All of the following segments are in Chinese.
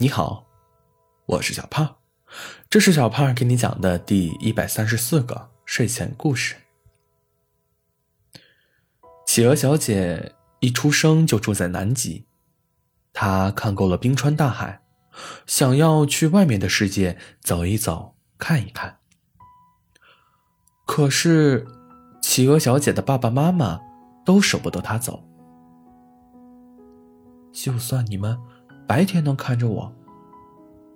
你好，我是小胖，这是小胖给你讲的第一百三十四个睡前故事。企鹅小姐一出生就住在南极，她看够了冰川大海，想要去外面的世界走一走、看一看。可是，企鹅小姐的爸爸妈妈都舍不得她走，就算你们。白天能看着我，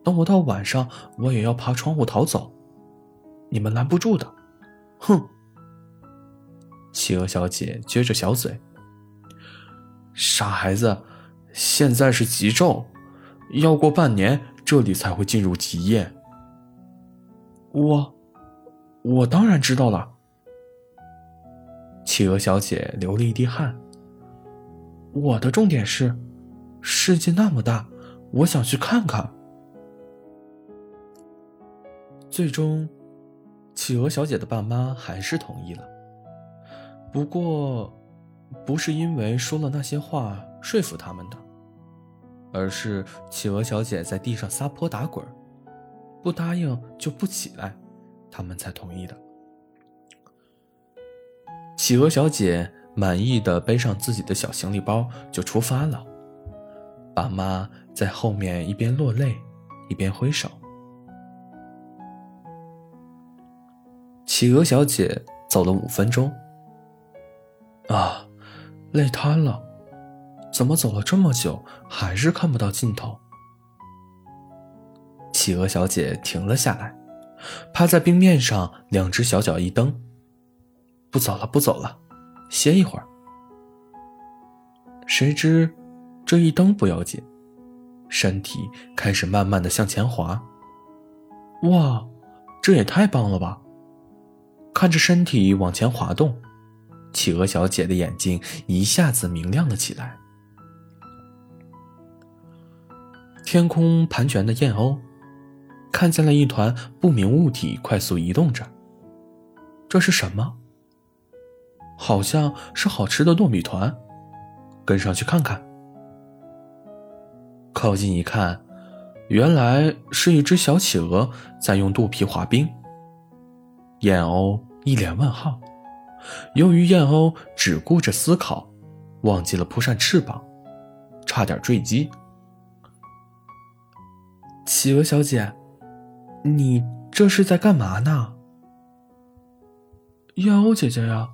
等我到晚上，我也要爬窗户逃走，你们拦不住的。哼！企鹅小姐撅着小嘴，傻孩子，现在是极昼，要过半年这里才会进入极夜。我，我当然知道了。企鹅小姐流了一滴汗。我的重点是。世界那么大，我想去看看。最终，企鹅小姐的爸妈还是同意了。不过，不是因为说了那些话说服他们的，而是企鹅小姐在地上撒泼打滚，不答应就不起来，他们才同意的。企鹅小姐满意的背上自己的小行李包，就出发了。爸妈在后面一边落泪，一边挥手。企鹅小姐走了五分钟，啊，累瘫了，怎么走了这么久，还是看不到尽头？企鹅小姐停了下来，趴在冰面上，两只小脚一蹬，不走了，不走了，歇一会儿。谁知。这一蹬不要紧，身体开始慢慢的向前滑。哇，这也太棒了吧！看着身体往前滑动，企鹅小姐的眼睛一下子明亮了起来。天空盘旋的燕鸥，看见了一团不明物体快速移动着。这是什么？好像是好吃的糯米团，跟上去看看。靠近一看，原来是一只小企鹅在用肚皮滑冰。燕鸥一脸问号，由于燕鸥只顾着思考，忘记了扑扇翅膀，差点坠机。企鹅小姐，你这是在干嘛呢？燕鸥姐姐呀，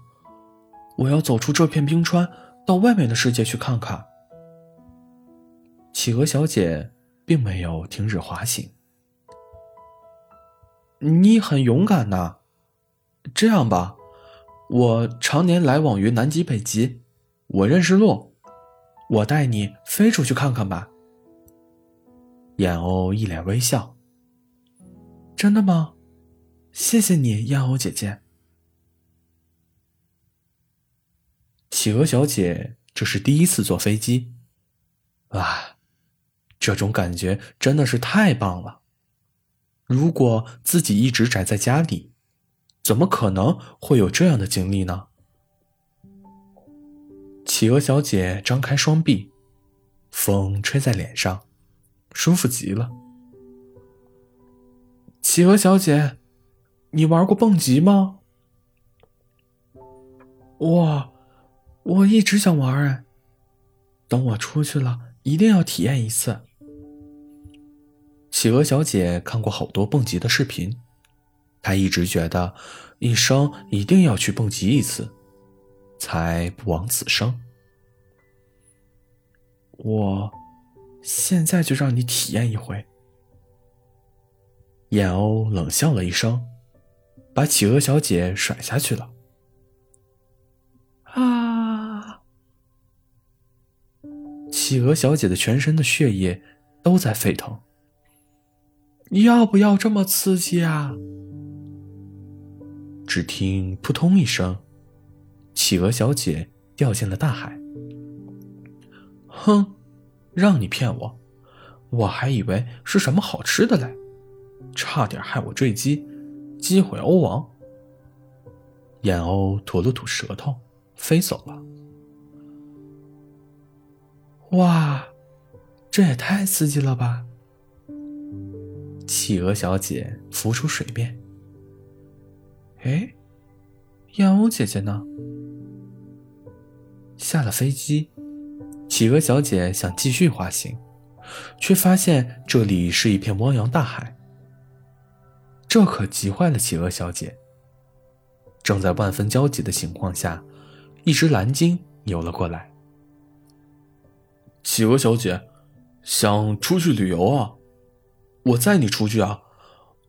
我要走出这片冰川，到外面的世界去看看。企鹅小姐并没有停止滑行。你很勇敢呐，这样吧，我常年来往于南极、北极，我认识路，我带你飞出去看看吧。燕鸥一脸微笑。真的吗？谢谢你，燕鸥姐姐。企鹅小姐这是第一次坐飞机，哇！这种感觉真的是太棒了。如果自己一直宅在家里，怎么可能会有这样的经历呢？企鹅小姐张开双臂，风吹在脸上，舒服极了。企鹅小姐，你玩过蹦极吗？哇，我一直想玩哎，等我出去了，一定要体验一次。企鹅小姐看过好多蹦极的视频，她一直觉得一生一定要去蹦极一次，才不枉此生。我现在就让你体验一回。燕鸥冷笑了一声，把企鹅小姐甩下去了。啊！企鹅小姐的全身的血液都在沸腾。你要不要这么刺激啊？只听扑通一声，企鹅小姐掉进了大海。哼，让你骗我，我还以为是什么好吃的嘞，差点害我坠机，击毁欧王。燕鸥吐了吐舌头，飞走了。哇，这也太刺激了吧！企鹅小姐浮出水面。哎，燕鸥姐姐呢？下了飞机，企鹅小姐想继续滑行，却发现这里是一片汪洋大海。这可急坏了企鹅小姐。正在万分焦急的情况下，一只蓝鲸游了过来。企鹅小姐，想出去旅游啊？我载你出去啊！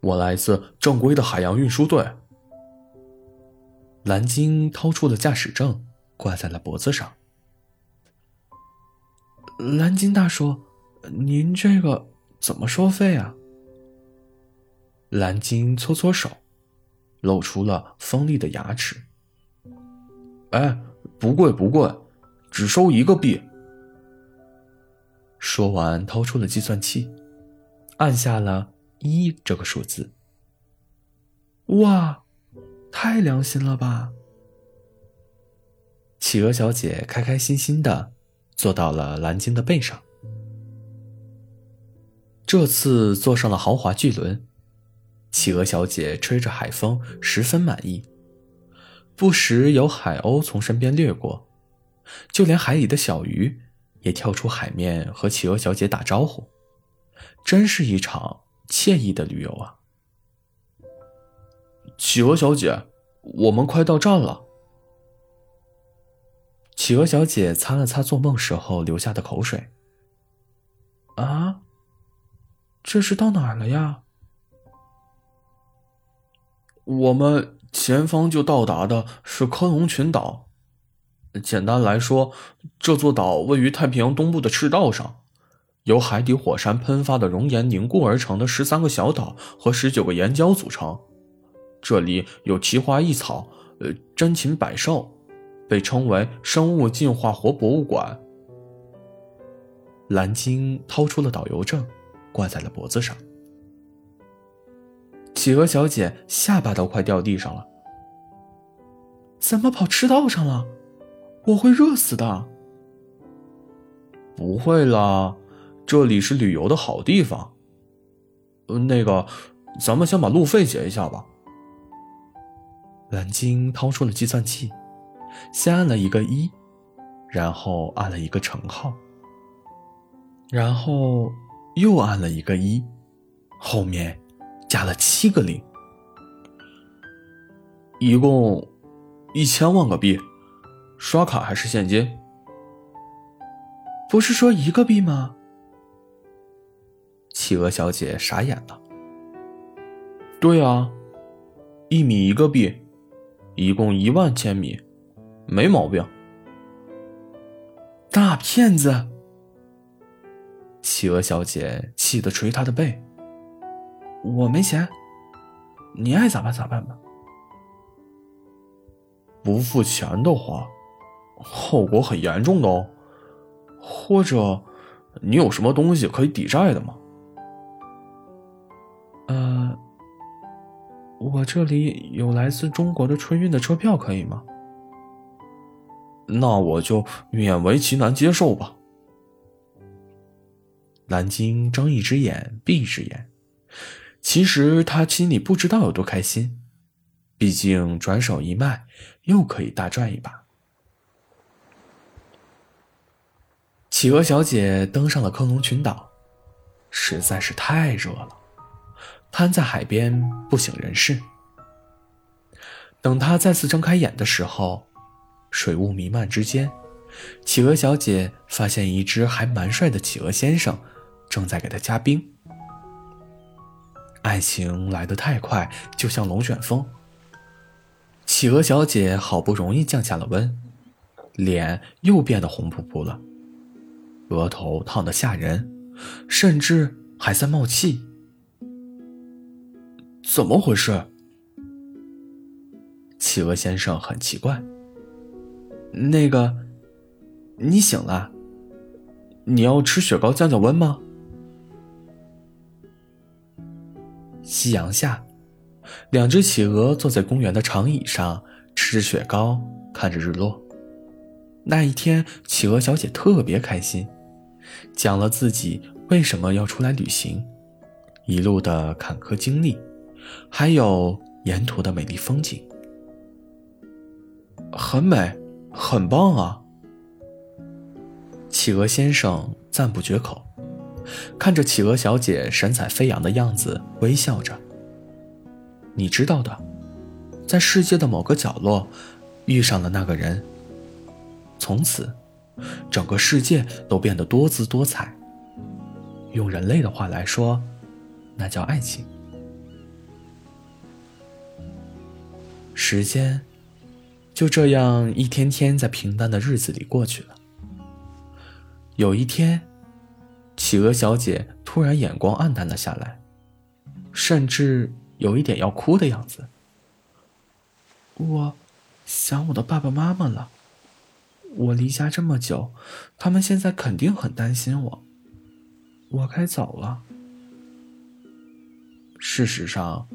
我来自正规的海洋运输队。蓝鲸掏出了驾驶证。挂在了脖子上。蓝鲸大叔，您这个怎么收费啊？蓝鲸搓搓手，露出了锋利的牙齿。哎，不贵不贵，只收一个币。说完，掏出了计算器，按下了一这个数字。哇，太良心了吧！企鹅小姐开开心心的坐到了蓝鲸的背上。这次坐上了豪华巨轮，企鹅小姐吹着海风，十分满意。不时有海鸥从身边掠过，就连海里的小鱼也跳出海面和企鹅小姐打招呼，真是一场惬意的旅游啊！企鹅小姐，我们快到站了。企鹅小姐擦了擦做梦时候流下的口水。啊，这是到哪儿了呀？我们前方就到达的是科隆群岛。简单来说，这座岛位于太平洋东部的赤道上，由海底火山喷发的熔岩凝固而成的十三个小岛和十九个岩礁组成。这里有奇花异草，呃，珍禽百兽。被称为生物进化活博物馆。蓝鲸掏出了导游证，挂在了脖子上。企鹅小姐下巴都快掉地上了。怎么跑赤道上了？我会热死的。不会啦，这里是旅游的好地方。呃，那个，咱们先把路费结一下吧。蓝鲸掏出了计算器。先按了一个一，然后按了一个乘号，然后又按了一个一，后面加了七个零，一共一千万个币，刷卡还是现金？不是说一个币吗？企鹅小姐傻眼了。对啊，一米一个币，一共一万千米。没毛病，大骗子！企鹅小姐气得捶他的背。我没钱，你爱咋办咋办吧。不付钱的话，后果很严重的哦。或者，你有什么东西可以抵债的吗？呃，我这里有来自中国的春运的车票，可以吗？那我就勉为其难接受吧。蓝鲸睁一只眼闭一只眼，其实他心里不知道有多开心，毕竟转手一卖，又可以大赚一把。企鹅小姐登上了科隆群岛，实在是太热了，瘫在海边不省人事。等他再次睁开眼的时候。水雾弥漫之间，企鹅小姐发现一只还蛮帅的企鹅先生正在给她加冰。爱情来得太快，就像龙卷风。企鹅小姐好不容易降下了温，脸又变得红扑扑了，额头烫得吓人，甚至还在冒气。怎么回事？企鹅先生很奇怪。那个，你醒了。你要吃雪糕降降温吗？夕阳下，两只企鹅坐在公园的长椅上，吃着雪糕，看着日落。那一天，企鹅小姐特别开心，讲了自己为什么要出来旅行，一路的坎坷经历，还有沿途的美丽风景，很美，很棒啊！企鹅先生赞不绝口，看着企鹅小姐神采飞扬的样子，微笑着。你知道的，在世界的某个角落，遇上了那个人，从此，整个世界都变得多姿多彩。用人类的话来说，那叫爱情。时间就这样一天天在平淡的日子里过去了。有一天，企鹅小姐突然眼光黯淡了下来，甚至有一点要哭的样子。我想我的爸爸妈妈了。我离家这么久，他们现在肯定很担心我。我该走了。事实上，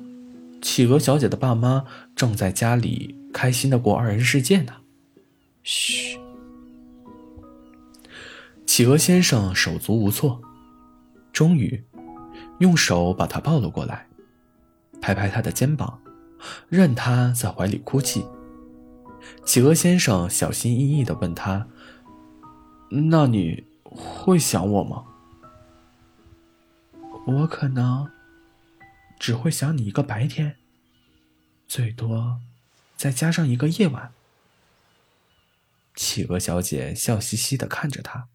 企鹅小姐的爸妈正在家里开心的过二人世界呢。嘘。企鹅先生手足无措，终于用手把他抱了过来，拍拍他的肩膀，任他在怀里哭泣。企鹅先生小心翼翼的问他：“那你会想我吗？”“我可能只会想你一个白天，最多再加上一个夜晚。”企鹅小姐笑嘻嘻的看着他。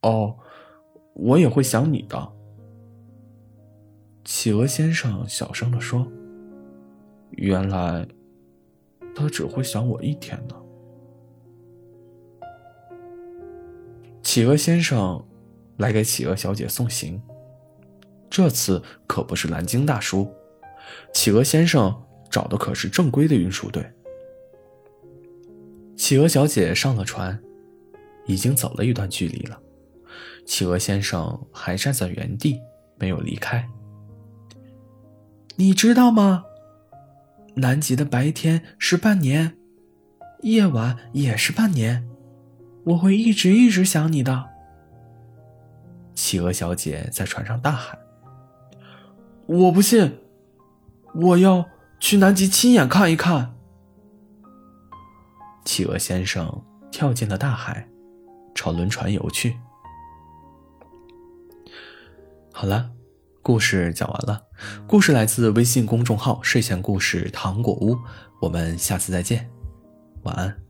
哦，我也会想你的。”企鹅先生小声的说。“原来，他只会想我一天呢。”企鹅先生来给企鹅小姐送行，这次可不是蓝鲸大叔，企鹅先生找的可是正规的运输队。企鹅小姐上了船，已经走了一段距离了。企鹅先生还站在原地，没有离开。你知道吗？南极的白天是半年，夜晚也是半年。我会一直一直想你的。企鹅小姐在船上大喊：“我不信，我要去南极亲眼看一看。”企鹅先生跳进了大海，朝轮船游去。好了，故事讲完了。故事来自微信公众号“睡前故事糖果屋”，我们下次再见，晚安。